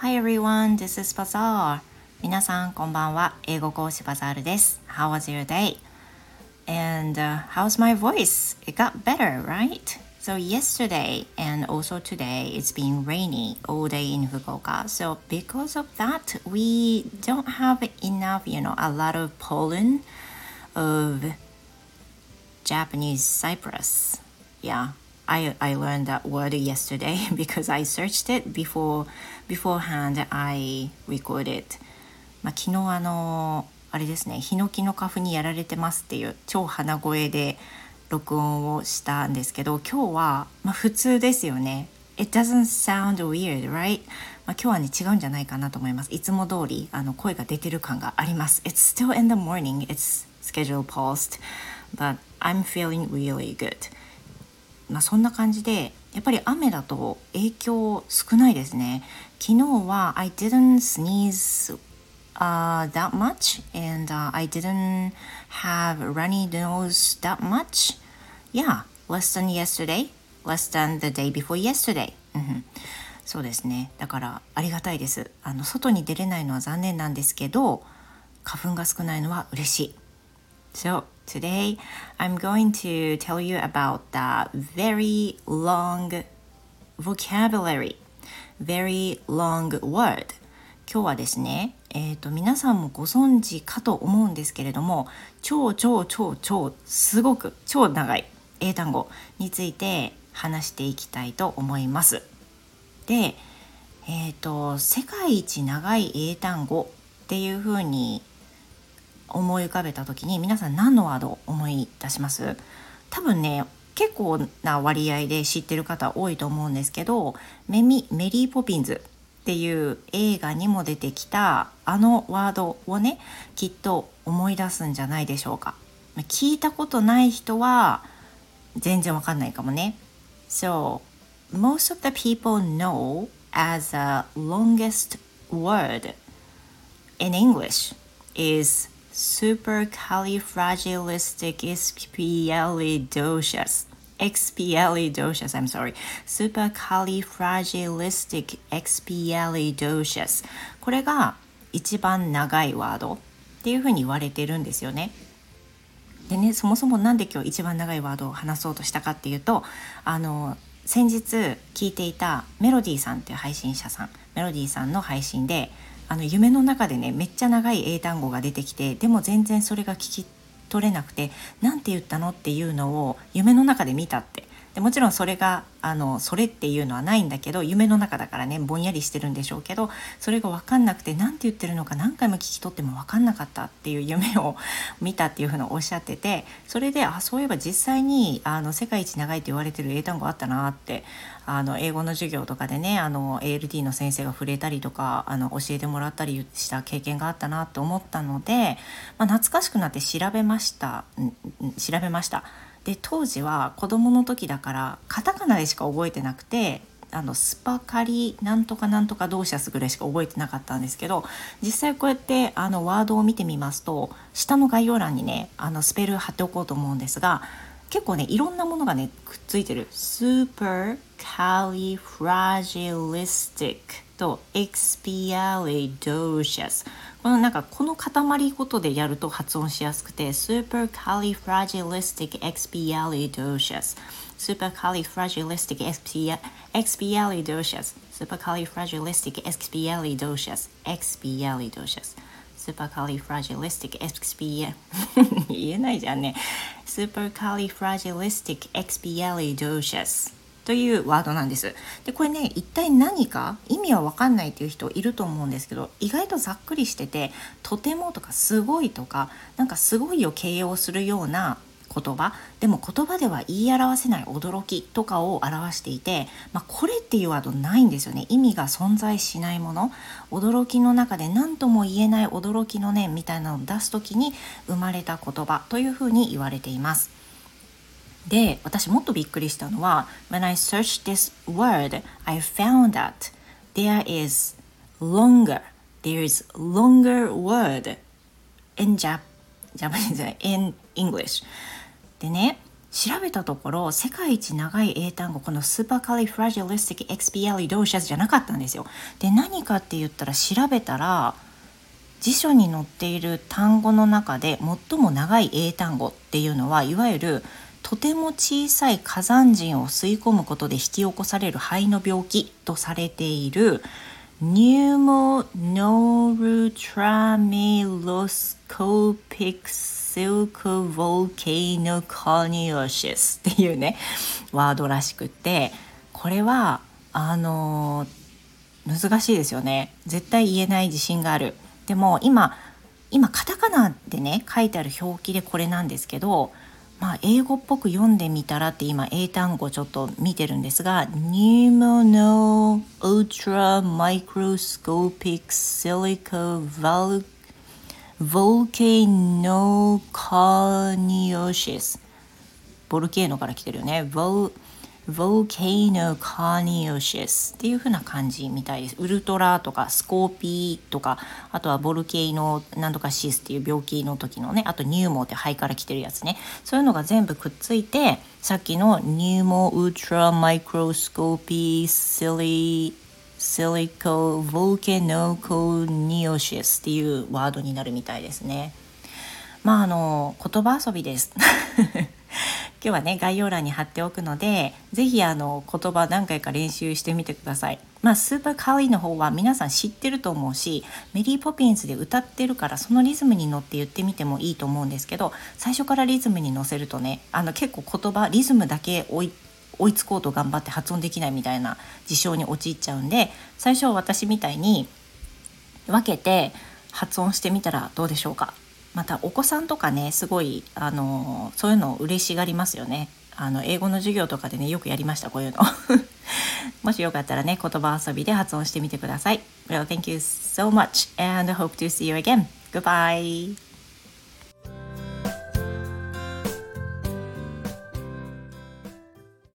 Hi everyone, this is Bazaar. 皆さんこんばんは。英語講師バザールです。How was your day? And、uh, how's my voice? It got better, right? So yesterday and also today it's been rainy all day in Fukuoka. So because of that, we don't have enough, you know, a lot of pollen of Japanese cypress. Yeah, I I learned that word yesterday because I searched it before beforehand I recorded. まあ、昨日あのあれですね、ヒノキの花粉にやられてますっていう超鼻声で録音をしたんですけど今日は、まあ、普通ですよね。It doesn't sound weird, right? まあ、今日はね違うんじゃないかなと思います。いつも通りあの声が出てる感があります。It's still in the morning. It's schedule paused. But I'm feeling really good. まあそんな感じでやっぱり雨だと影響少ないですね。昨日は I didn't sneeze uh, that much and uh, I didn't have runny nose that much Yeah, less than yesterday, less than the day before yesterday. そうですね。だからありがたいです。あの外に出れないのは残念なんですけど、花粉が少ないのは嬉しい。So today I'm going to tell you about the very long vocabulary, very long word. 今日はですね、えーと、皆さんもご存知かと思うんですけれども超超超超すごく超長い英単語について話していきたいと思います。で、えーと、世界一長い英単語っていうふうに思い浮かべた時に皆さん何のワードを思い出します？多分ね結構な割合で知ってる方多いと思うんですけどメミメリー・ポピンズっていう映画にも出てきたあのワードをねきっと思い出すんじゃないでしょうか聞いたことない人は全然わかんないかもね。So, most of the people know as a longest word in English is supercalifragilisticexpialidocious. expialidocious, I'm sorry. supercalifragilisticexpialidocious. これが一番長いワードっていうふうに言われてるんですよね。でねそもそも何で今日一番長いワードを話そうとしたかっていうとあの先日聞いていたメロディーさんっていう配信者さんメロディーさんの配信であの夢の中でねめっちゃ長い英単語が出てきてでも全然それが聞き取れなくて何て言ったの？っていうのを夢の中で見たって。でもちろんそれがあのそれっていうのはないんだけど夢の中だからねぼんやりしてるんでしょうけどそれが分かんなくて何て言ってるのか何回も聞き取っても分かんなかったっていう夢を 見たっていうふうにおっしゃっててそれであそういえば実際にあの世界一長いと言われてる英単語あったなってあの英語の授業とかでねあの ALT の先生が触れたりとかあの教えてもらったりした経験があったなと思ったので、まあ、懐かしくなって調べました調べました。で当時は子供の時だからカタカナでしか覚えてなくてあのスパカリなんとかなんとかドーシャスぐらいしか覚えてなかったんですけど実際こうやってあのワードを見てみますと下の概要欄にねあのスペル貼っておこうと思うんですが結構ねいろんなものがねくっついてる。super califragilistic と expialidocious このなんかこの塊ごとでやると発音しやすくて supercalifragilisticexpialidocious supercalifragilisticexpialidocious supercalifragilisticexpialidocious expialidocious supercalifragilisticexpial 言えないじゃんね supercalifragilisticexpialidocious というワードなんです。でこれね一体何か意味は分かんないっていう人いると思うんですけど意外とざっくりしててとてもとかすごいとかなんかすごいを形容するような言葉でも言葉では言い表せない驚きとかを表していて、まあ、これっていうワードないんですよね意味が存在しないもの驚きの中で何とも言えない驚きの念みたいなのを出す時に生まれた言葉というふうに言われています。で私もっとびっくりしたのは When I searched this word I found that there is longer there is longer word in Jap Japanese in English でね調べたところ世界一長い英単語この supercalifragilisticexpialidocious じゃなかったんですよ。で何かって言ったら調べたら辞書に載っている単語の中で最も長い英単語っていうのはいわゆるとても小さい火山塵を吸い込むことで引き起こされる肺の病気とされているニューモノルトラメロスコピクシルクボルケイノコニオシスっていうねワードらしくてこれはあの難しいですよね。絶対言えない自信がある。でも今今カタカナでね書いてある表記でこれなんですけどまあ、英語っぽく読んでみたらって今英単語ちょっと見てるんですが「ニモノウルトラマイクロスコーピックシリカヴル,ボルケーノカーニオシス」ボルケーノから来てるよね。Volcano carniosis っていう風な感じみたいです。ウルトラとかスコーピーとか、あとはボルケイノなんとかシスっていう病気の時のね、あとニューモーって肺から来てるやつね。そういうのが全部くっついて、さっきのニューモウルトラマイクロスコーピーシリシリコボルケノコニオシスっていうワードになるみたいですね。まああの言葉遊びです。今日はね概要欄に貼っておくので是非あの言葉何回か練習してみてください。まあスーパーカーリーの方は皆さん知ってると思うしメリーポピンズで歌ってるからそのリズムに乗って言ってみてもいいと思うんですけど最初からリズムに乗せるとねあの結構言葉リズムだけ追い追いつこうと頑張って発音できないみたいな事象に陥っちゃうんで最初は私みたいに分けて発音してみたらどうでしょうかまたお子さんとかねすごいあのそういうの嬉しがりますよね。あの英語の授業とかでねよくやりましたこういうの。もしよかったらね言葉遊びで発音してみてください。Well thank you so much and hope to see you again. Goodbye.